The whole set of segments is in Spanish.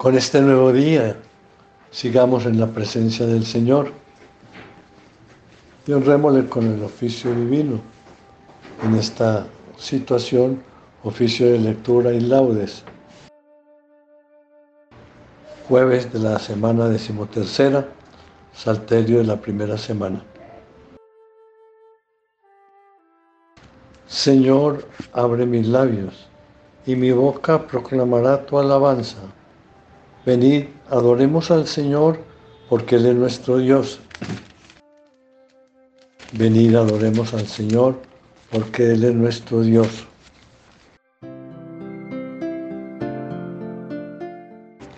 Con este nuevo día sigamos en la presencia del Señor y honrémosle con el oficio divino en esta situación, oficio de lectura y laudes. Jueves de la semana decimotercera, salterio de la primera semana. Señor, abre mis labios, y mi boca proclamará tu alabanza. Venid, adoremos al Señor, porque Él es nuestro Dios. Venid, adoremos al Señor, porque Él es nuestro Dios.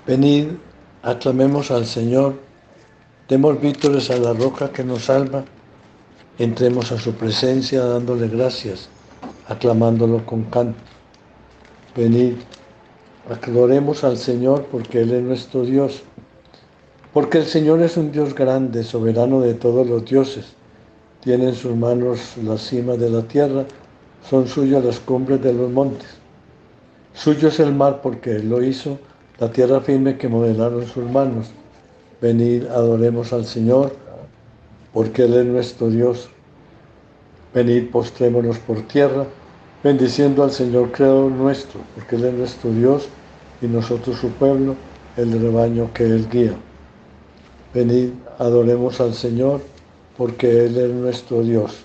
Venid, aclamemos al Señor, demos vítores a la roca que nos salva, entremos a su presencia dándole gracias aclamándolo con canto. Venid, adoremos al Señor porque Él es nuestro Dios. Porque el Señor es un Dios grande, soberano de todos los dioses. Tiene en sus manos la cima de la tierra, son suyas las cumbres de los montes. Suyo es el mar porque Él lo hizo, la tierra firme que modelaron sus manos. Venid, adoremos al Señor, porque Él es nuestro Dios. Venid, postrémonos por tierra, bendiciendo al Señor Creador nuestro, porque Él es nuestro Dios y nosotros su pueblo, el rebaño que Él guía. Venid, adoremos al Señor, porque Él es nuestro Dios.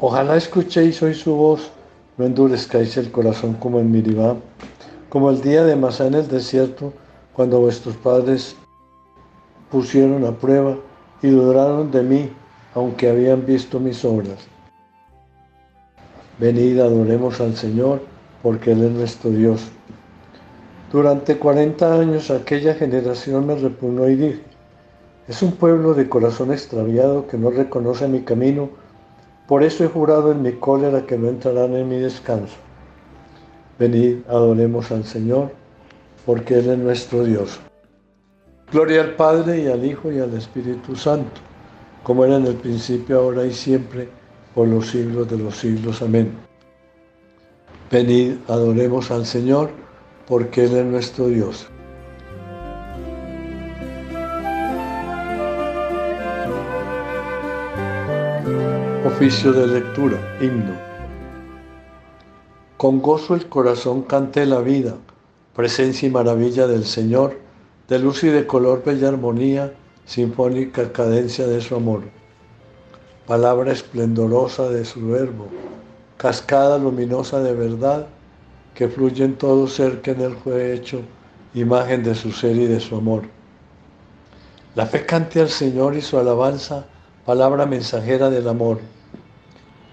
Ojalá escuchéis hoy su voz, no endurezcáis el corazón como en Miribá, como el día de Masá en el desierto, cuando vuestros padres pusieron a prueba y dudaron de mí, aunque habían visto mis obras. Venid, adoremos al Señor, porque Él es nuestro Dios. Durante 40 años aquella generación me repugnó y dije, es un pueblo de corazón extraviado que no reconoce mi camino, por eso he jurado en mi cólera que no entrarán en mi descanso. Venid, adoremos al Señor, porque Él es nuestro Dios. Gloria al Padre y al Hijo y al Espíritu Santo como era en el principio, ahora y siempre, por los siglos de los siglos. Amén. Venid, adoremos al Señor, porque Él es nuestro Dios. Oficio de lectura, himno. Con gozo el corazón cante la vida, presencia y maravilla del Señor, de luz y de color bella armonía, sinfónica cadencia de su amor, palabra esplendorosa de su verbo, cascada luminosa de verdad que fluye en todo ser que en él fue hecho, imagen de su ser y de su amor. La fe cante al Señor y su alabanza, palabra mensajera del amor.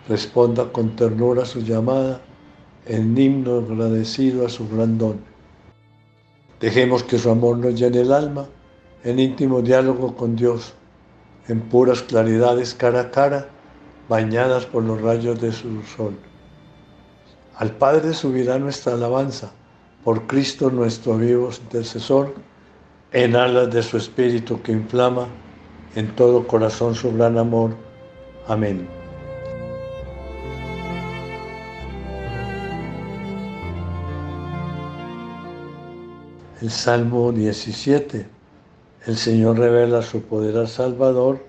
Responda con ternura su llamada, en himno agradecido a su gran don. Dejemos que su amor nos llene el alma en íntimo diálogo con Dios, en puras claridades cara a cara, bañadas por los rayos de su sol. Al Padre subirá nuestra alabanza, por Cristo nuestro vivo intercesor, en alas de su Espíritu que inflama en todo corazón su gran amor. Amén. El Salmo 17 el Señor revela su poder al Salvador,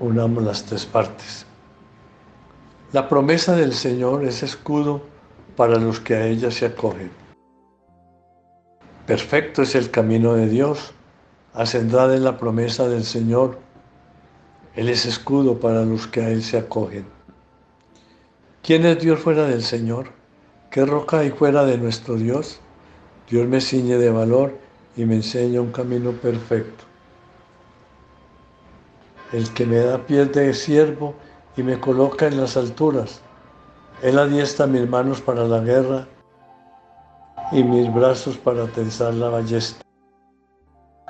unamos las tres partes. La promesa del Señor es escudo para los que a ella se acogen. Perfecto es el camino de Dios, ascendrada en la promesa del Señor. Él es escudo para los que a Él se acogen. ¿Quién es Dios fuera del Señor? ¿Qué roca hay fuera de nuestro Dios? Dios me ciñe de valor y me enseña un camino perfecto. El que me da piel de siervo y me coloca en las alturas. Él adiestra mis manos para la guerra y mis brazos para tensar la ballesta.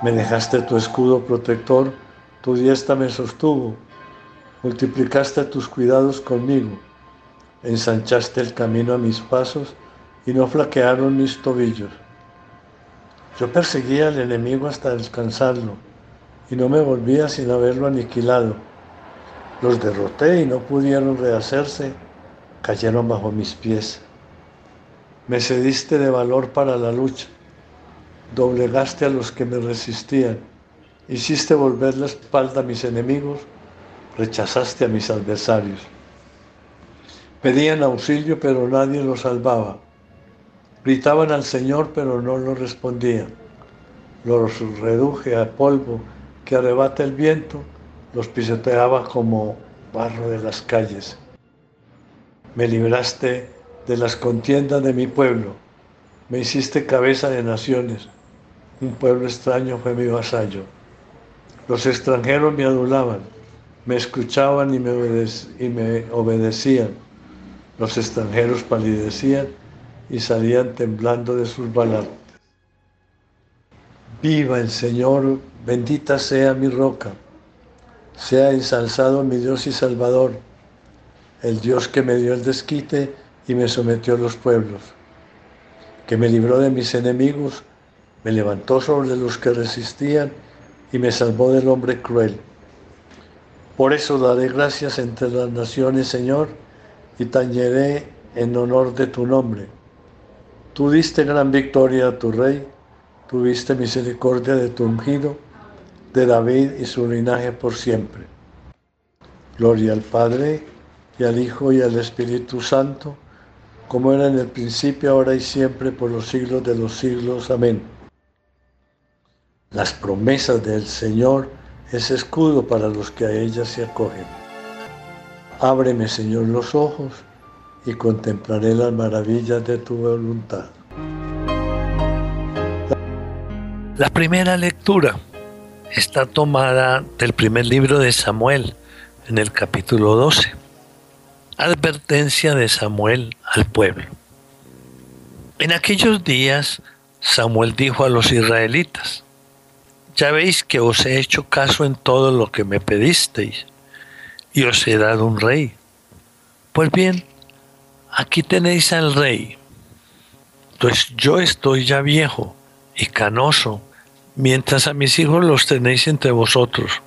Me dejaste tu escudo protector, tu diestra me sostuvo. Multiplicaste tus cuidados conmigo. Ensanchaste el camino a mis pasos y no flaquearon mis tobillos. Yo perseguía al enemigo hasta descansarlo y no me volvía sin haberlo aniquilado. Los derroté y no pudieron rehacerse, cayeron bajo mis pies. Me cediste de valor para la lucha, doblegaste a los que me resistían, hiciste volver la espalda a mis enemigos, rechazaste a mis adversarios. Pedían auxilio, pero nadie los salvaba. Gritaban al Señor, pero no lo respondían. Los reduje a polvo que arrebata el viento, los pisoteaba como barro de las calles. Me libraste de las contiendas de mi pueblo, me hiciste cabeza de naciones, un pueblo extraño fue mi vasallo. Los extranjeros me adulaban, me escuchaban y me, obedecían. Los extranjeros palidecían y salían temblando de sus balantes. Viva el Señor, bendita sea mi roca, sea ensalzado mi Dios y Salvador, el Dios que me dio el desquite y me sometió a los pueblos, que me libró de mis enemigos, me levantó sobre los que resistían y me salvó del hombre cruel. Por eso daré gracias entre las naciones, Señor, y tañeré en honor de tu nombre. Tú diste gran victoria a tu rey, tuviste misericordia de tu ungido, de David y su linaje por siempre. Gloria al Padre, y al Hijo, y al Espíritu Santo, como era en el principio, ahora y siempre, por los siglos de los siglos. Amén. Las promesas del Señor es escudo para los que a ellas se acogen. Ábreme, Señor, los ojos y contemplaré las maravillas de tu voluntad. La primera lectura está tomada del primer libro de Samuel, en el capítulo 12. Advertencia de Samuel al pueblo. En aquellos días Samuel dijo a los israelitas, ya veis que os he hecho caso en todo lo que me pedisteis, y os he dado un rey. Pues bien, aquí tenéis al rey. Pues yo estoy ya viejo y canoso, mientras a mis hijos los tenéis entre vosotros.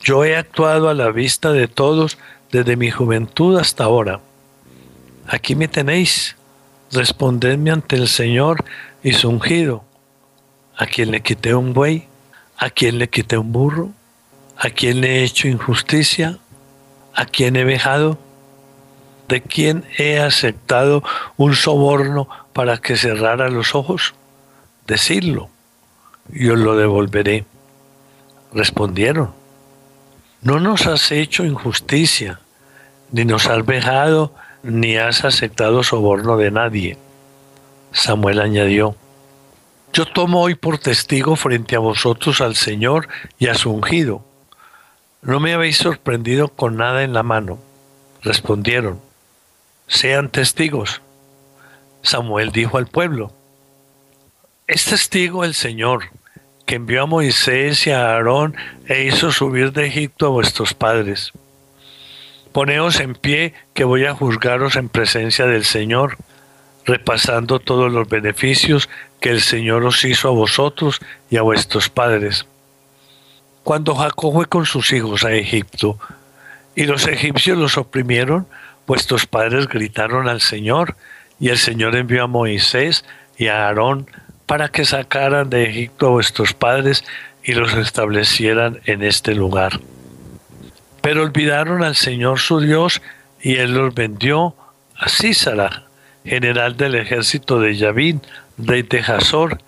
Yo he actuado a la vista de todos desde mi juventud hasta ahora. Aquí me tenéis, respondedme ante el Señor y su ungido. ¿A quien le quité un buey? ¿A quien le quité un burro? ¿A quien le he hecho injusticia? ¿A quien he vejado? ¿De quién he aceptado un soborno para que cerrara los ojos? Decidlo yo lo devolveré. Respondieron, no nos has hecho injusticia, ni nos has vejado, ni has aceptado soborno de nadie. Samuel añadió, yo tomo hoy por testigo frente a vosotros al Señor y a su ungido. No me habéis sorprendido con nada en la mano. Respondieron, sean testigos. Samuel dijo al pueblo, es testigo el Señor, que envió a Moisés y a Aarón e hizo subir de Egipto a vuestros padres. Poneos en pie, que voy a juzgaros en presencia del Señor, repasando todos los beneficios que el Señor os hizo a vosotros y a vuestros padres. Cuando Jacob fue con sus hijos a Egipto, y los egipcios los oprimieron, vuestros padres gritaron al Señor, y el Señor envió a Moisés y a Aarón para que sacaran de Egipto a vuestros padres y los establecieran en este lugar. Pero olvidaron al Señor su Dios y él los vendió a Císara, general del ejército de Yavín, rey de Hazor,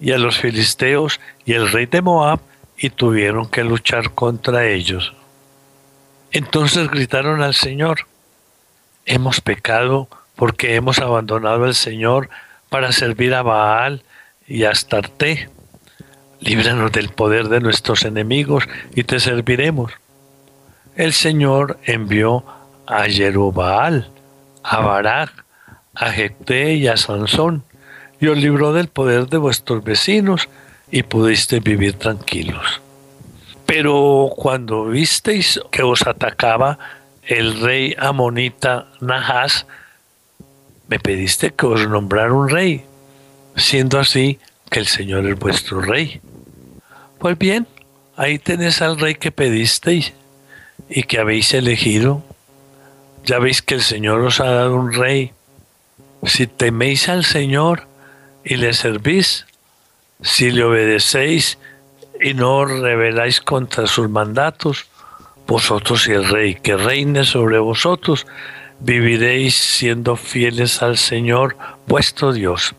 y a los filisteos y el rey de Moab, y tuvieron que luchar contra ellos. Entonces gritaron al Señor, hemos pecado porque hemos abandonado al Señor para servir a Baal y Astarte. Líbranos del poder de nuestros enemigos y te serviremos. El Señor envió a Jerubaal, a Barak, a Jecté y a Sansón, y os libró del poder de vuestros vecinos y pudiste vivir tranquilos. Pero cuando visteis que os atacaba el rey amonita Nahas, me pediste que os nombrara un rey siendo así que el Señor es vuestro rey. Pues bien, ahí tenéis al rey que pedisteis y que habéis elegido. Ya veis que el Señor os ha dado un rey. si teméis al Señor y le servís, si le obedecéis y no rebeláis contra sus mandatos, vosotros y el rey que reine sobre vosotros, viviréis siendo fieles al Señor vuestro Dios.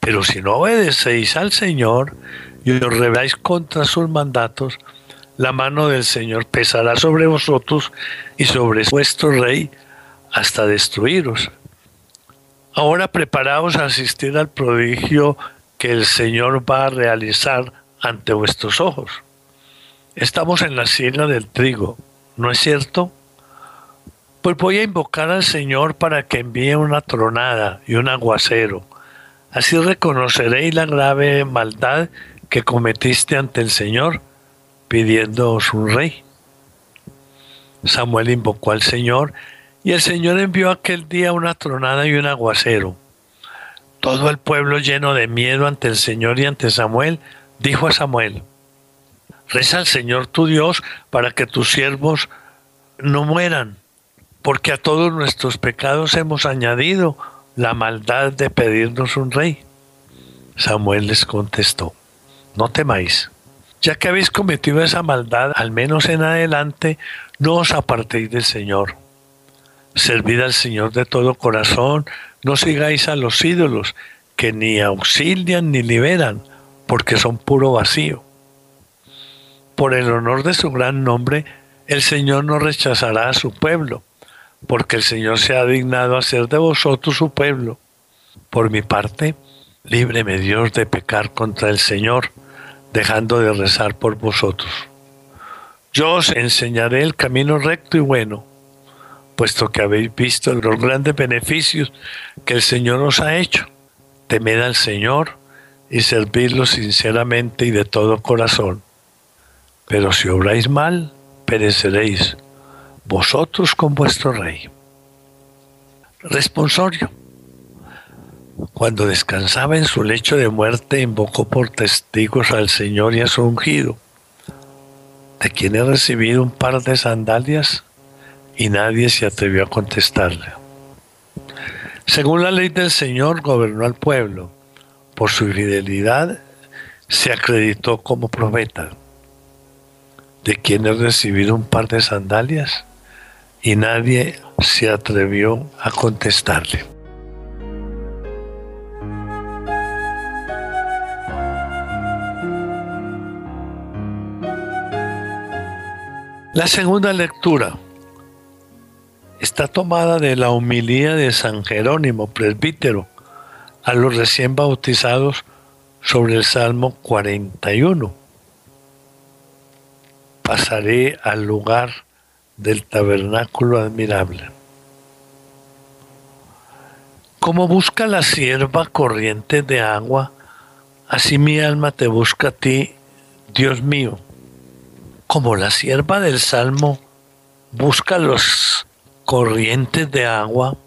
Pero si no obedecéis al Señor y os rebeláis contra sus mandatos, la mano del Señor pesará sobre vosotros y sobre vuestro rey hasta destruiros. Ahora preparaos a asistir al prodigio que el Señor va a realizar ante vuestros ojos. Estamos en la siega del trigo, ¿no es cierto? Pues voy a invocar al Señor para que envíe una tronada y un aguacero. Así reconoceréis la grave maldad que cometiste ante el Señor, pidiéndoos un rey. Samuel invocó al Señor y el Señor envió aquel día una tronada y un aguacero. Todo el pueblo lleno de miedo ante el Señor y ante Samuel, dijo a Samuel, Reza al Señor tu Dios para que tus siervos no mueran, porque a todos nuestros pecados hemos añadido la maldad de pedirnos un rey. Samuel les contestó, no temáis, ya que habéis cometido esa maldad, al menos en adelante, no os apartéis del Señor Servid al Señor de todo corazón, no sigáis a los ídolos que ni auxilian ni liberan, porque son puro vacío. Por el honor de su gran nombre, el Señor no rechazará a su pueblo, porque el Señor se ha dignado a ser de vosotros su pueblo. Por mi parte, líbreme Dios de pecar contra el Señor, dejando de rezar por vosotros. Yo os enseñaré el camino recto y bueno puesto que habéis visto los grandes beneficios que el Señor os ha hecho. Temed al Señor y servidlo sinceramente y de todo corazón. Pero si obráis mal, pereceréis, vosotros con vuestro rey. Responsorio. Cuando descansaba en su lecho de muerte, invocó por testigos al Señor y a su ungido, de quien he recibido un par de sandalias y nadie se atrevió a contestarle. Según la ley del Señor, gobernó al pueblo. Por su fidelidad se acreditó como profeta, de quien he recibido un par de sandalias y nadie se atrevió a contestarle. La segunda lectura está tomada de la humilía de San Jerónimo, presbítero, a los recién bautizados sobre el Salmo 41. Pasaré al lugar del tabernáculo admirable. Como busca la sierva corriente de agua, así mi alma te busca a ti, Dios mío. Como la sierva del Salmo busca los corrientes de agua,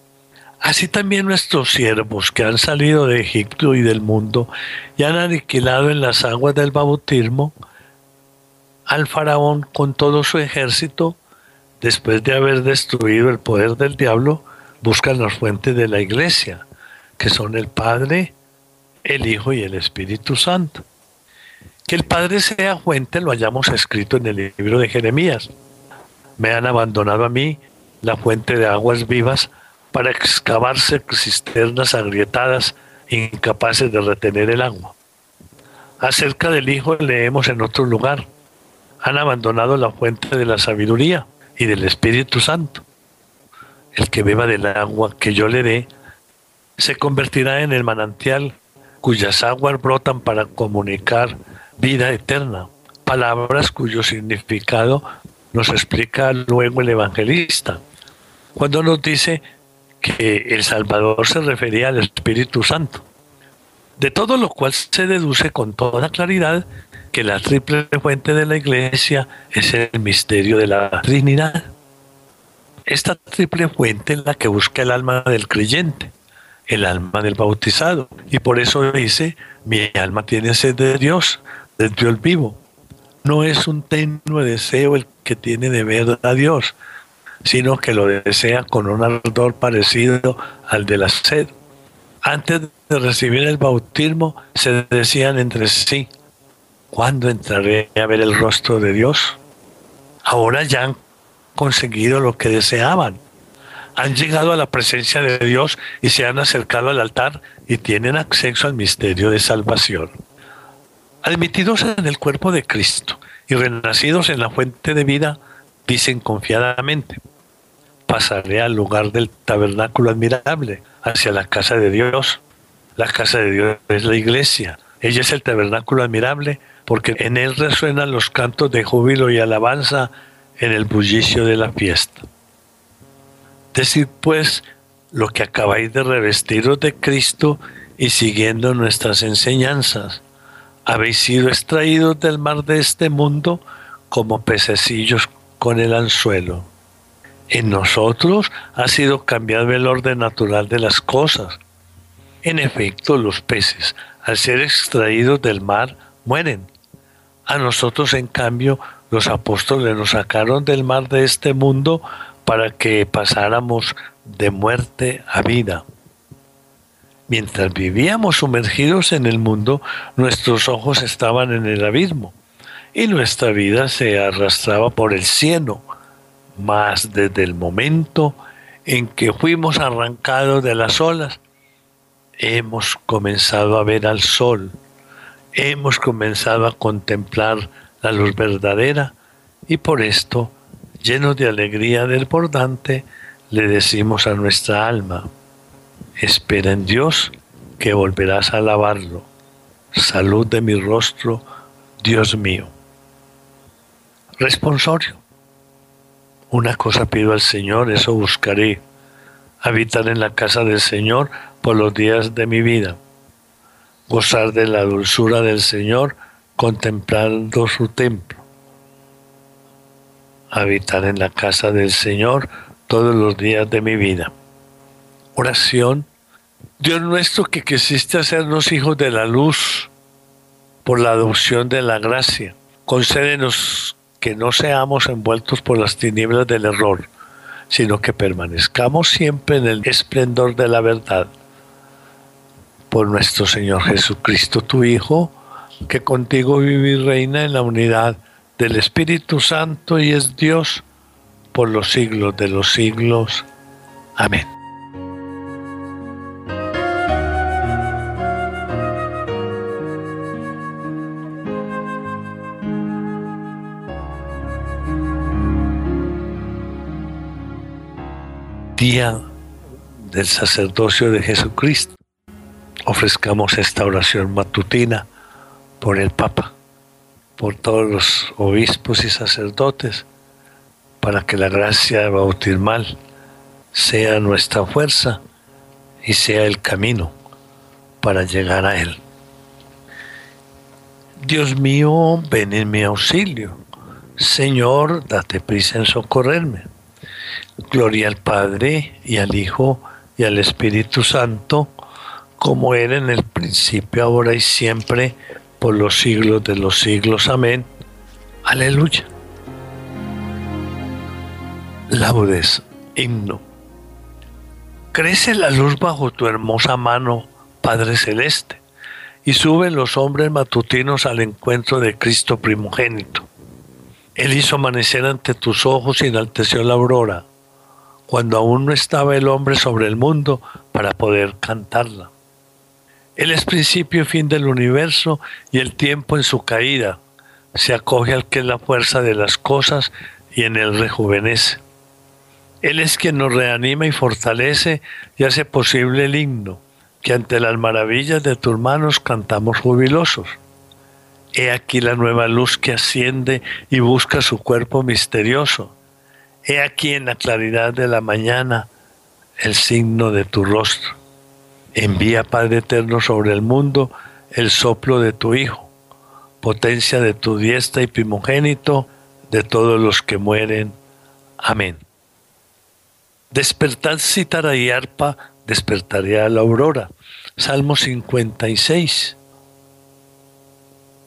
así también nuestros siervos que han salido de Egipto y del mundo y han aniquilado en las aguas del bautismo al faraón con todo su ejército, después de haber destruido el poder del diablo, buscan las fuentes de la iglesia, que son el Padre, el Hijo y el Espíritu Santo. Que el Padre sea fuente lo hayamos escrito en el libro de Jeremías. Me han abandonado a mí la fuente de aguas vivas para excavarse cisternas agrietadas incapaces de retener el agua. Acerca del Hijo leemos en otro lugar. Han abandonado la fuente de la sabiduría y del Espíritu Santo. El que beba del agua que yo le dé se convertirá en el manantial cuyas aguas brotan para comunicar vida eterna, palabras cuyo significado nos explica luego el evangelista cuando nos dice que el Salvador se refería al Espíritu Santo. De todo lo cual se deduce con toda claridad que la triple fuente de la iglesia es el misterio de la Trinidad. Esta triple fuente es la que busca el alma del creyente, el alma del bautizado. Y por eso dice, mi alma tiene sed de Dios, del Dios vivo. No es un tenue deseo el que tiene de ver a Dios, sino que lo desea con un ardor parecido al de la sed. Antes de recibir el bautismo, se decían entre sí, ¿cuándo entraré a ver el rostro de Dios? Ahora ya han conseguido lo que deseaban. Han llegado a la presencia de Dios y se han acercado al altar y tienen acceso al misterio de salvación. Admitidos en el cuerpo de Cristo y renacidos en la fuente de vida, dicen confiadamente, pasaré al lugar del tabernáculo admirable, hacia la casa de Dios. La casa de Dios es la iglesia. Ella es el tabernáculo admirable porque en él resuenan los cantos de júbilo y alabanza en el bullicio de la fiesta. Decid pues lo que acabáis de revestiros de Cristo y siguiendo nuestras enseñanzas. Habéis sido extraídos del mar de este mundo como pececillos con el anzuelo. En nosotros ha sido cambiado el orden natural de las cosas. En efecto, los peces, al ser extraídos del mar, mueren. A nosotros, en cambio, los apóstoles nos sacaron del mar de este mundo para que pasáramos de muerte a vida. Mientras vivíamos sumergidos en el mundo, nuestros ojos estaban en el abismo y nuestra vida se arrastraba por el cielo. Mas desde el momento en que fuimos arrancados de las olas, hemos comenzado a ver al sol, hemos comenzado a contemplar la luz verdadera y por esto, llenos de alegría desbordante, le decimos a nuestra alma, espera en Dios que volverás a alabarlo. Salud de mi rostro, Dios mío. Responsorio. Una cosa pido al Señor, eso buscaré, habitar en la casa del Señor por los días de mi vida, gozar de la dulzura del Señor contemplando su templo, habitar en la casa del Señor todos los días de mi vida. Oración. Dios nuestro que quisiste hacernos hijos de la luz por la adopción de la gracia, concédenos que no seamos envueltos por las tinieblas del error, sino que permanezcamos siempre en el esplendor de la verdad. Por nuestro Señor Jesucristo, tu Hijo, que contigo vive y reina en la unidad del Espíritu Santo y es Dios por los siglos de los siglos. Amén. día del sacerdocio de Jesucristo. Ofrezcamos esta oración matutina por el Papa, por todos los obispos y sacerdotes, para que la gracia bautismal sea nuestra fuerza y sea el camino para llegar a Él. Dios mío, ven en mi auxilio. Señor, date prisa en socorrerme. Gloria al Padre y al Hijo y al Espíritu Santo, como era en el principio, ahora y siempre, por los siglos de los siglos. Amén. Aleluya. Laudes, himno. Crece la luz bajo tu hermosa mano, Padre Celeste, y suben los hombres matutinos al encuentro de Cristo primogénito. Él hizo amanecer ante tus ojos y enalteció la aurora cuando aún no estaba el hombre sobre el mundo para poder cantarla. Él es principio y fin del universo y el tiempo en su caída. Se acoge al que es la fuerza de las cosas y en él rejuvenece. Él es quien nos reanima y fortalece y hace posible el himno, que ante las maravillas de tus manos cantamos jubilosos. He aquí la nueva luz que asciende y busca su cuerpo misterioso He aquí en la claridad de la mañana el signo de tu rostro. Envía, Padre eterno, sobre el mundo el soplo de tu Hijo, potencia de tu diestra y primogénito de todos los que mueren. Amén. Despertad cítara y arpa, despertaré a la aurora. Salmo 56.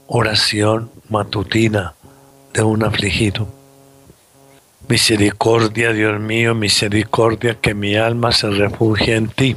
Oración matutina de un afligido. Misericordia, Dios mío, misericordia, que mi alma se refugie en ti.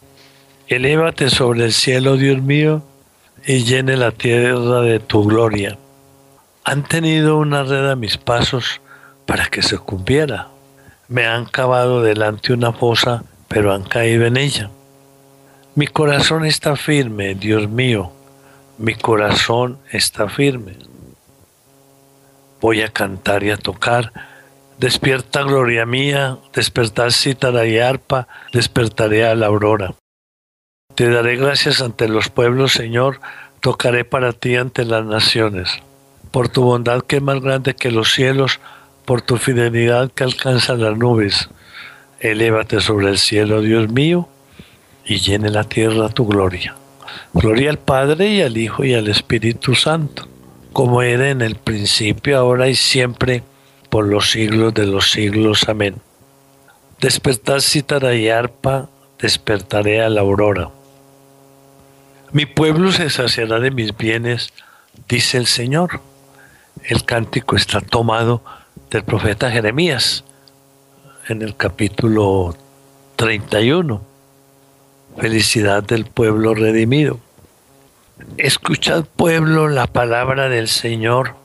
Elévate sobre el cielo, Dios mío, y llene la tierra de tu gloria. Han tenido una red a mis pasos para que se cumpliera. Me han cavado delante una fosa, pero han caído en ella. Mi corazón está firme, Dios mío, mi corazón está firme. Voy a cantar y a tocar. Despierta, gloria mía, despertar cítara y arpa, despertaré a la aurora. Te daré gracias ante los pueblos, Señor, tocaré para ti ante las naciones por tu bondad que es más grande que los cielos, por tu fidelidad que alcanza las nubes. Elévate sobre el cielo, Dios mío, y llene la tierra tu gloria. Gloria al Padre y al Hijo y al Espíritu Santo, como era en el principio, ahora y siempre, por los siglos de los siglos. Amén. Despertad cítara y arpa, despertaré a la aurora. Mi pueblo se saciará de mis bienes, dice el Señor el cántico está tomado del profeta Jeremías en el capítulo 31. Felicidad del pueblo redimido. Escuchad pueblo la palabra del Señor,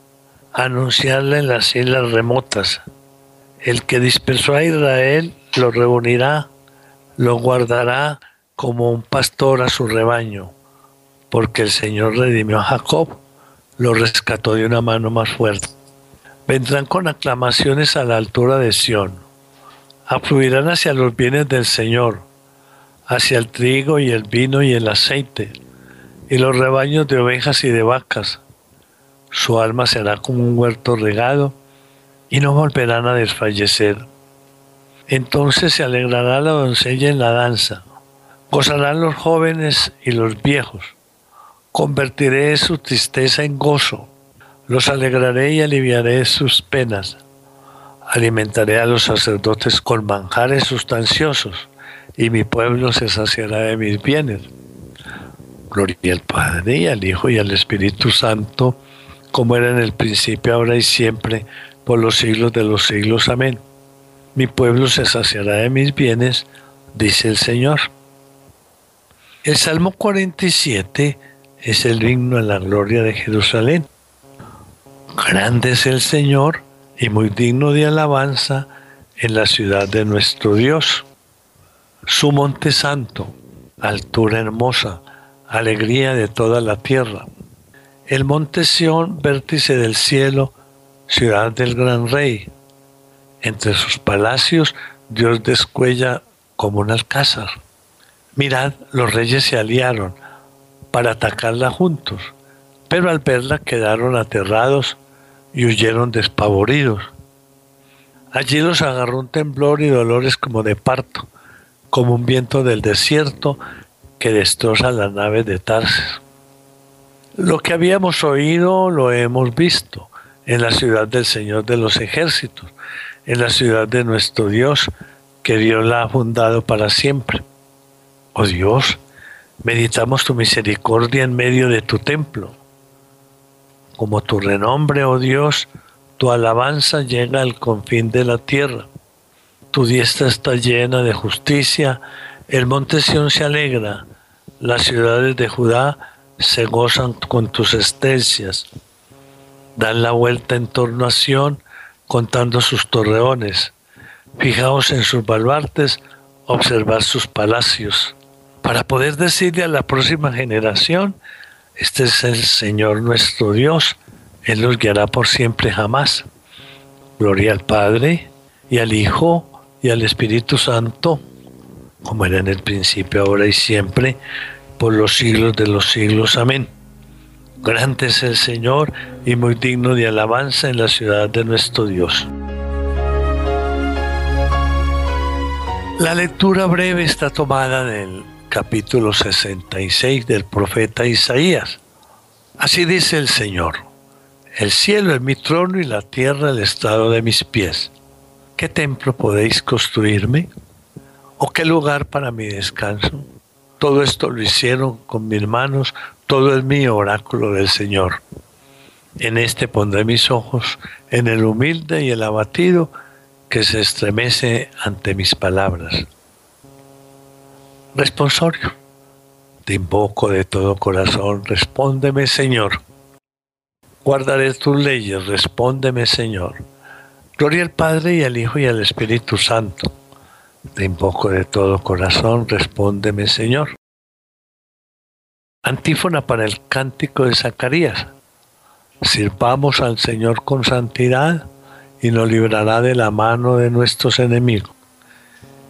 anunciarla en las islas remotas. El que dispersó a Israel lo reunirá, lo guardará como un pastor a su rebaño, porque el Señor redimió a Jacob lo rescató de una mano más fuerte. Vendrán con aclamaciones a la altura de Sión, afluirán hacia los bienes del Señor, hacia el trigo y el vino y el aceite, y los rebaños de ovejas y de vacas. Su alma será como un huerto regado, y no volverán a desfallecer. Entonces se alegrará la doncella en la danza, gozarán los jóvenes y los viejos Convertiré su tristeza en gozo, los alegraré y aliviaré sus penas. Alimentaré a los sacerdotes con manjares sustanciosos, y mi pueblo se saciará de mis bienes. Gloria al Padre y al Hijo y al Espíritu Santo, como era en el principio, ahora y siempre, por los siglos de los siglos. Amén. Mi pueblo se saciará de mis bienes, dice el Señor. El Salmo 47 es el himno a la gloria de Jerusalén. Grande es el Señor y muy digno de alabanza en la ciudad de nuestro Dios. Su monte santo, altura hermosa, alegría de toda la tierra. El monte Sión, vértice del cielo, ciudad del gran rey. Entre sus palacios Dios descuella como un alcázar. Mirad, los reyes se aliaron para atacarla juntos, pero al verla quedaron aterrados y huyeron despavoridos. Allí los agarró un temblor y dolores como de parto, como un viento del desierto que destroza las naves de Tarsis. Lo que habíamos oído lo hemos visto en la ciudad del Señor de los ejércitos, en la ciudad de nuestro Dios, que Dios la ha fundado para siempre. Oh Dios, Meditamos tu misericordia en medio de tu templo. Como tu renombre, oh Dios, tu alabanza llega al confín de la tierra. Tu diestra está llena de justicia, el monte Sión se alegra, las ciudades de Judá se gozan con tus estencias. Dan la vuelta en torno a Sión contando sus torreones. Fijaos en sus baluartes, observad sus palacios para poder decirle a la próxima generación, este es el Señor nuestro Dios, Él los guiará por siempre jamás. Gloria al Padre y al Hijo y al Espíritu Santo, como era en el principio, ahora y siempre, por los siglos de los siglos. Amén. Grande es el Señor y muy digno de alabanza en la ciudad de nuestro Dios. La lectura breve está tomada del capítulo 66 del profeta Isaías. Así dice el Señor, el cielo es mi trono y la tierra el estado de mis pies. ¿Qué templo podéis construirme? ¿O qué lugar para mi descanso? Todo esto lo hicieron con mis manos, todo es mi oráculo del Señor. En este pondré mis ojos, en el humilde y el abatido que se estremece ante mis palabras. Responsorio. Te invoco de todo corazón, respóndeme Señor. Guardaré tus leyes, respóndeme Señor. Gloria al Padre y al Hijo y al Espíritu Santo te invoco de todo corazón, respóndeme Señor. Antífona para el cántico de Zacarías. Sirvamos al Señor con santidad y nos librará de la mano de nuestros enemigos.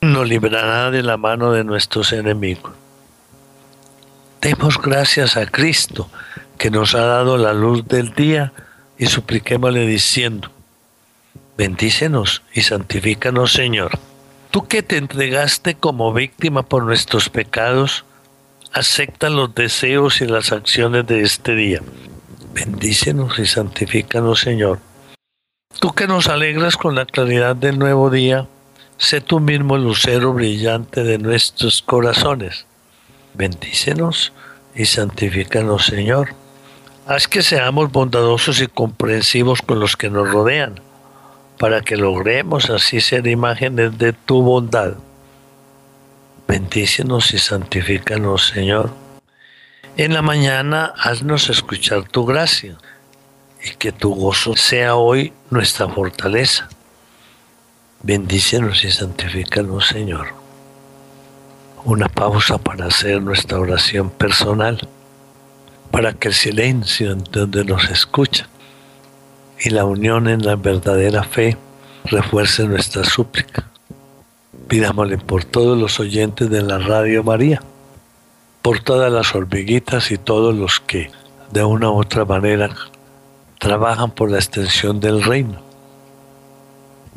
nos librará de la mano de nuestros enemigos. Demos gracias a Cristo, que nos ha dado la luz del día, y supliquémosle diciendo, Bendícenos y santifícanos, Señor. Tú que te entregaste como víctima por nuestros pecados, acepta los deseos y las acciones de este día. Bendícenos y santifícanos, Señor. Tú que nos alegras con la claridad del nuevo día, sé tú mismo el lucero brillante de nuestros corazones. Bendícenos y santifícanos, Señor. Haz que seamos bondadosos y comprensivos con los que nos rodean para que logremos así ser imágenes de tu bondad. Bendícenos y santifícanos, Señor. En la mañana haznos escuchar tu gracia y que tu gozo sea hoy nuestra fortaleza. Bendícenos y santifícanos, Señor. Una pausa para hacer nuestra oración personal, para que el silencio en donde nos escucha y la unión en la verdadera fe refuerce nuestra súplica. Pidámosle por todos los oyentes de la Radio María, por todas las hormiguitas y todos los que de una u otra manera trabajan por la extensión del reino.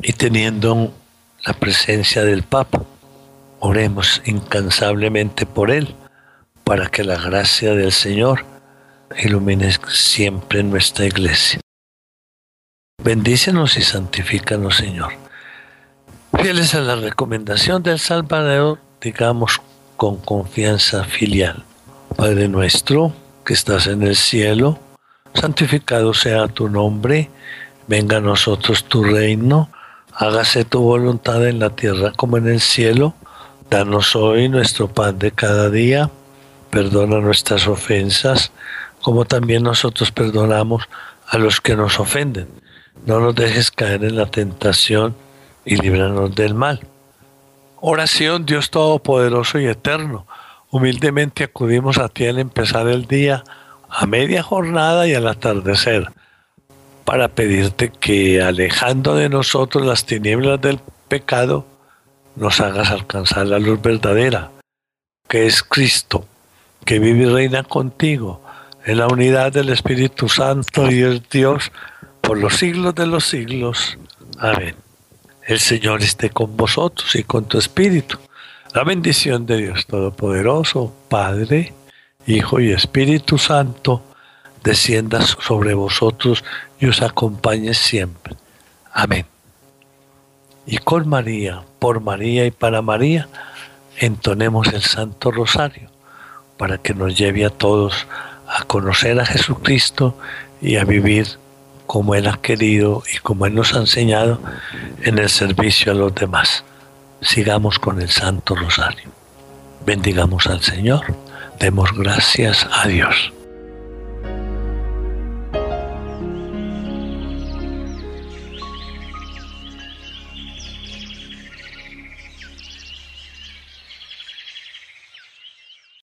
Y teniendo la presencia del Papa, oremos incansablemente por él, para que la gracia del Señor ilumine siempre nuestra iglesia. Bendícenos y santifícanos, Señor. Fieles a la recomendación del Salvador, digamos con confianza filial. Padre nuestro, que estás en el cielo, santificado sea tu nombre, venga a nosotros tu reino, hágase tu voluntad en la tierra como en el cielo. Danos hoy nuestro pan de cada día, perdona nuestras ofensas, como también nosotros perdonamos a los que nos ofenden no nos dejes caer en la tentación y líbranos del mal. Oración, Dios Todopoderoso y Eterno. Humildemente acudimos a ti al empezar el día, a media jornada y al atardecer, para pedirte que, alejando de nosotros las tinieblas del pecado, nos hagas alcanzar la luz verdadera, que es Cristo, que vive y reina contigo en la unidad del Espíritu Santo y es Dios por los siglos de los siglos. Amén. El Señor esté con vosotros y con tu espíritu. La bendición de Dios Todopoderoso, Padre, Hijo y Espíritu Santo, descienda sobre vosotros y os acompañe siempre. Amén. Y con María, por María y para María, entonemos el Santo Rosario para que nos lleve a todos a conocer a Jesucristo y a vivir como Él ha querido y como Él nos ha enseñado en el servicio a los demás. Sigamos con el Santo Rosario. Bendigamos al Señor. Demos gracias a Dios.